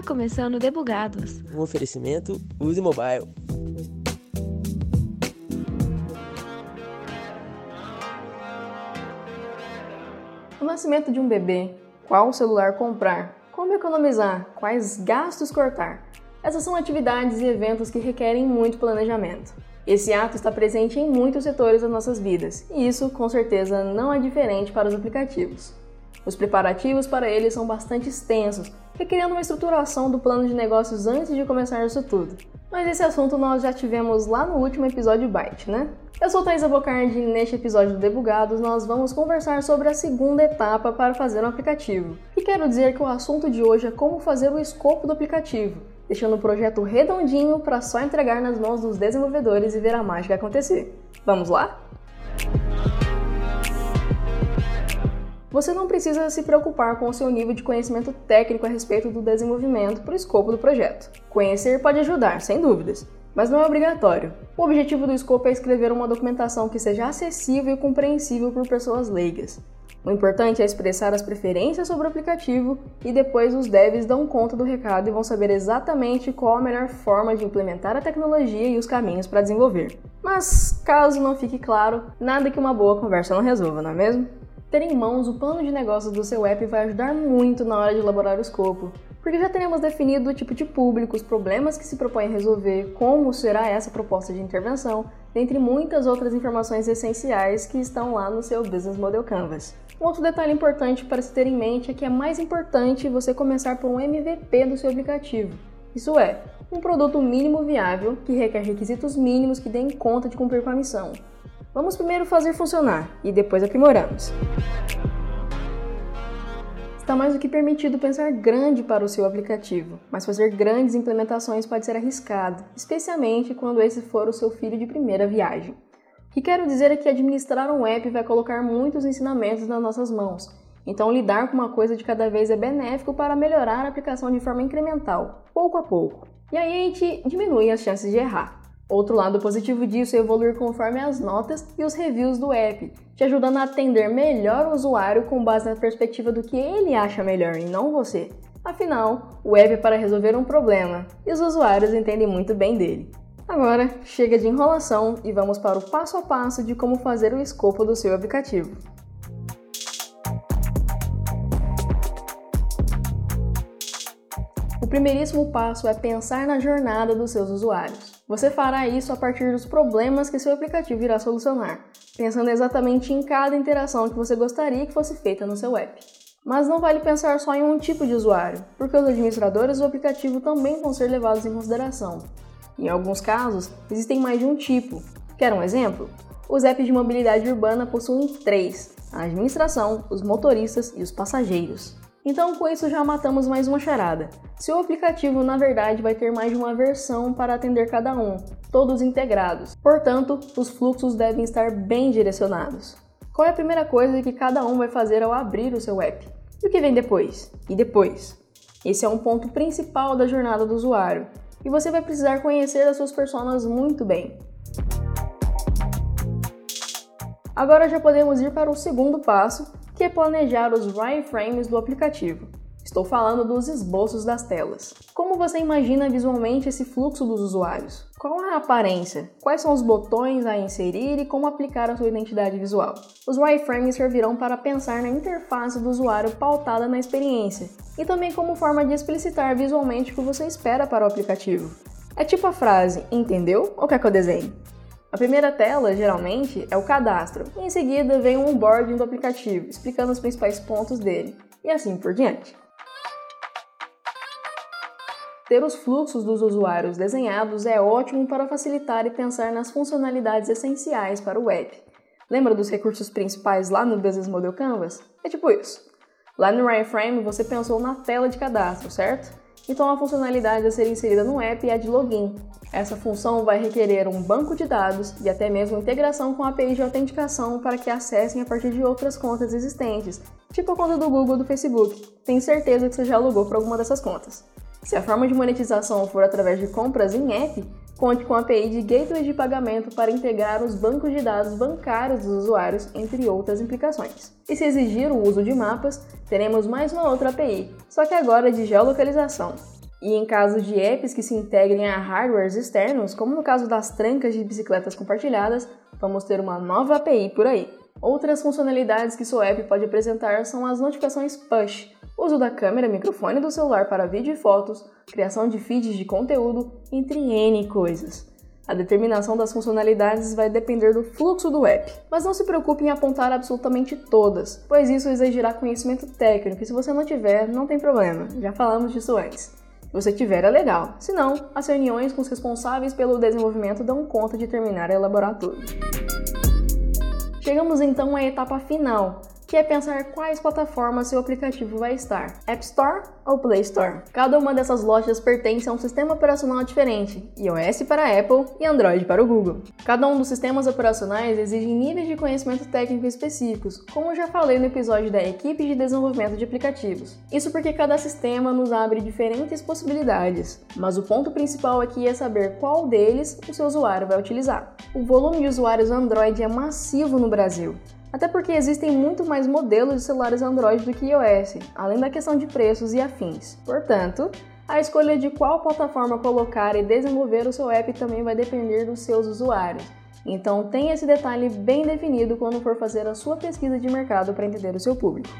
Está começando Debugados. Um oferecimento Use Mobile. O nascimento de um bebê, qual celular comprar, como economizar, quais gastos cortar. Essas são atividades e eventos que requerem muito planejamento. Esse ato está presente em muitos setores das nossas vidas, e isso com certeza não é diferente para os aplicativos. Os preparativos para eles são bastante extensos, requerendo uma estruturação do plano de negócios antes de começar isso tudo. Mas esse assunto nós já tivemos lá no último episódio Byte, né? Eu sou Thaisa Bocardi e neste episódio do Debugados nós vamos conversar sobre a segunda etapa para fazer um aplicativo. E quero dizer que o assunto de hoje é como fazer o escopo do aplicativo, deixando o projeto redondinho para só entregar nas mãos dos desenvolvedores e ver a mágica acontecer. Vamos lá? Você não precisa se preocupar com o seu nível de conhecimento técnico a respeito do desenvolvimento para o escopo do projeto. Conhecer pode ajudar, sem dúvidas, mas não é obrigatório. O objetivo do escopo é escrever uma documentação que seja acessível e compreensível por pessoas leigas. O importante é expressar as preferências sobre o aplicativo e depois os devs dão conta do recado e vão saber exatamente qual a melhor forma de implementar a tecnologia e os caminhos para desenvolver. Mas, caso não fique claro, nada que uma boa conversa não resolva, não é mesmo? Ter em mãos o plano de negócios do seu app vai ajudar muito na hora de elaborar o escopo, porque já teremos definido o tipo de público, os problemas que se propõe resolver, como será essa proposta de intervenção, dentre muitas outras informações essenciais que estão lá no seu Business Model Canvas. Um outro detalhe importante para se ter em mente é que é mais importante você começar por um MVP do seu aplicativo. Isso é, um produto mínimo viável que requer requisitos mínimos que deem conta de cumprir com a missão. Vamos primeiro fazer funcionar e depois aprimoramos. Está mais do que permitido pensar grande para o seu aplicativo, mas fazer grandes implementações pode ser arriscado, especialmente quando esse for o seu filho de primeira viagem. O que quero dizer é que administrar um app vai colocar muitos ensinamentos nas nossas mãos, então lidar com uma coisa de cada vez é benéfico para melhorar a aplicação de forma incremental, pouco a pouco. E aí a gente diminui as chances de errar. Outro lado positivo disso é evoluir conforme as notas e os reviews do app, te ajudando a atender melhor o usuário com base na perspectiva do que ele acha melhor e não você. Afinal, o app é para resolver um problema e os usuários entendem muito bem dele. Agora, chega de enrolação e vamos para o passo a passo de como fazer o escopo do seu aplicativo. Primeiríssimo passo é pensar na jornada dos seus usuários. Você fará isso a partir dos problemas que seu aplicativo irá solucionar, pensando exatamente em cada interação que você gostaria que fosse feita no seu app. Mas não vale pensar só em um tipo de usuário, porque os administradores do aplicativo também vão ser levados em consideração. Em alguns casos, existem mais de um tipo. Quer um exemplo? Os apps de mobilidade urbana possuem três: a administração, os motoristas e os passageiros. Então, com isso, já matamos mais uma charada. Seu aplicativo, na verdade, vai ter mais de uma versão para atender cada um, todos integrados. Portanto, os fluxos devem estar bem direcionados. Qual é a primeira coisa que cada um vai fazer ao abrir o seu app? E o que vem depois? E depois? Esse é um ponto principal da jornada do usuário, e você vai precisar conhecer as suas personas muito bem. Agora já podemos ir para o segundo passo, que é planejar os wireframes do aplicativo. Estou falando dos esboços das telas. Como você imagina visualmente esse fluxo dos usuários? Qual é a aparência? Quais são os botões a inserir e como aplicar a sua identidade visual? Os wireframes servirão para pensar na interface do usuário pautada na experiência e também como forma de explicitar visualmente o que você espera para o aplicativo. É tipo a frase, entendeu? Ou quer que eu desenhe? A primeira tela, geralmente, é o cadastro, e em seguida vem o onboarding do aplicativo, explicando os principais pontos dele, e assim por diante. Ter os fluxos dos usuários desenhados é ótimo para facilitar e pensar nas funcionalidades essenciais para o web. Lembra dos recursos principais lá no Business Model Canvas? É tipo isso. Lá no Wireframe você pensou na tela de cadastro, certo? Então a funcionalidade a ser inserida no app é a de login, essa função vai requerer um banco de dados e até mesmo integração com APIs de autenticação para que acessem a partir de outras contas existentes, tipo a conta do Google ou do Facebook. Tenho certeza que você já logou para alguma dessas contas. Se a forma de monetização for através de compras em app, conte com a API de gateway de pagamento para integrar os bancos de dados bancários dos usuários, entre outras implicações. E se exigir o uso de mapas, teremos mais uma outra API, só que agora de geolocalização. E em caso de apps que se integrem a hardwares externos, como no caso das trancas de bicicletas compartilhadas, vamos ter uma nova API por aí. Outras funcionalidades que seu app pode apresentar são as notificações push, uso da câmera microfone do celular para vídeo e fotos, criação de feeds de conteúdo, entre N coisas. A determinação das funcionalidades vai depender do fluxo do app, mas não se preocupe em apontar absolutamente todas, pois isso exigirá conhecimento técnico e se você não tiver, não tem problema, já falamos disso antes. Se você tiver, é legal, se não, as reuniões com os responsáveis pelo desenvolvimento dão conta de terminar e elaborar tudo. Chegamos então à etapa final, que é pensar quais plataformas seu aplicativo vai estar: App Store ou Play Store. Cada uma dessas lojas pertence a um sistema operacional diferente, iOS para a Apple e Android para o Google. Cada um dos sistemas operacionais exige níveis de conhecimento técnico específicos, como eu já falei no episódio da equipe de desenvolvimento de aplicativos. Isso porque cada sistema nos abre diferentes possibilidades, mas o ponto principal aqui é saber qual deles o seu usuário vai utilizar. O volume de usuários Android é massivo no Brasil. Até porque existem muito mais modelos de celulares Android do que iOS, além da questão de preços e afins. Portanto, a escolha de qual plataforma colocar e desenvolver o seu app também vai depender dos seus usuários. Então tenha esse detalhe bem definido quando for fazer a sua pesquisa de mercado para entender o seu público.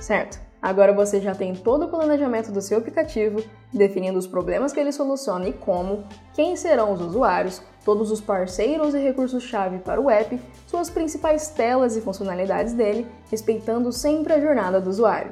Certo? Agora você já tem todo o planejamento do seu aplicativo, definindo os problemas que ele soluciona e como, quem serão os usuários, todos os parceiros e recursos-chave para o app, suas principais telas e funcionalidades dele, respeitando sempre a jornada do usuário.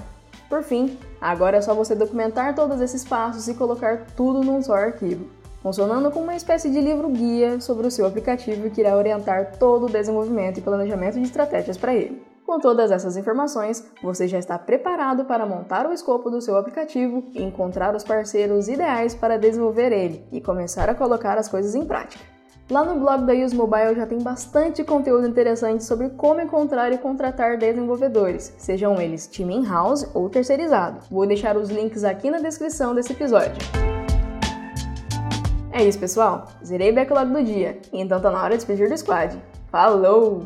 Por fim, agora é só você documentar todos esses passos e colocar tudo num só arquivo, funcionando como uma espécie de livro-guia sobre o seu aplicativo que irá orientar todo o desenvolvimento e planejamento de estratégias para ele. Com todas essas informações, você já está preparado para montar o escopo do seu aplicativo encontrar os parceiros ideais para desenvolver ele e começar a colocar as coisas em prática. Lá no blog da Use Mobile já tem bastante conteúdo interessante sobre como encontrar e contratar desenvolvedores, sejam eles time in-house ou terceirizado. Vou deixar os links aqui na descrição desse episódio. É isso, pessoal. Zerei o backlog do dia, então tá na hora de despedir do squad. Falou!